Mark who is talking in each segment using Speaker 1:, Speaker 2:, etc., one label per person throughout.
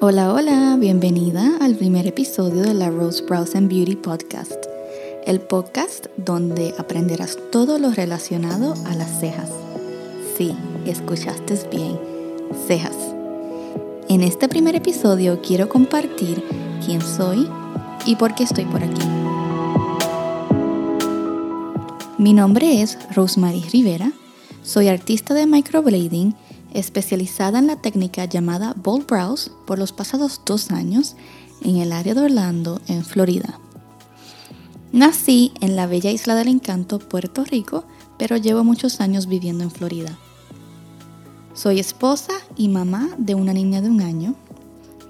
Speaker 1: Hola, hola, bienvenida al primer episodio de la Rose Brows and Beauty Podcast, el podcast donde aprenderás todo lo relacionado a las cejas. Sí, escuchaste bien, cejas. En este primer episodio quiero compartir quién soy y por qué estoy por aquí. Mi nombre es Rosemary Rivera, soy artista de microblading especializada en la técnica llamada Bold Brows por los pasados dos años en el área de Orlando, en Florida. Nací en la bella isla del encanto, Puerto Rico, pero llevo muchos años viviendo en Florida. Soy esposa y mamá de una niña de un año.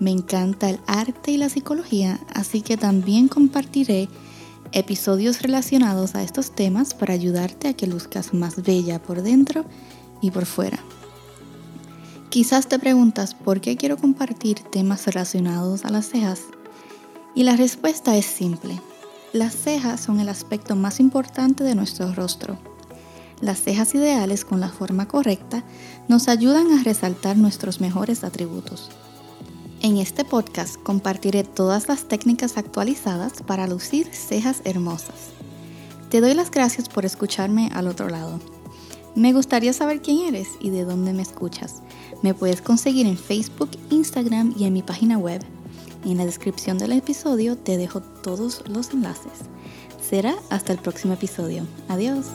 Speaker 1: Me encanta el arte y la psicología, así que también compartiré episodios relacionados a estos temas para ayudarte a que luzcas más bella por dentro y por fuera. Quizás te preguntas por qué quiero compartir temas relacionados a las cejas. Y la respuesta es simple. Las cejas son el aspecto más importante de nuestro rostro. Las cejas ideales con la forma correcta nos ayudan a resaltar nuestros mejores atributos. En este podcast compartiré todas las técnicas actualizadas para lucir cejas hermosas. Te doy las gracias por escucharme al otro lado. Me gustaría saber quién eres y de dónde me escuchas. Me puedes conseguir en Facebook, Instagram y en mi página web. En la descripción del episodio te dejo todos los enlaces. Será hasta el próximo episodio. Adiós.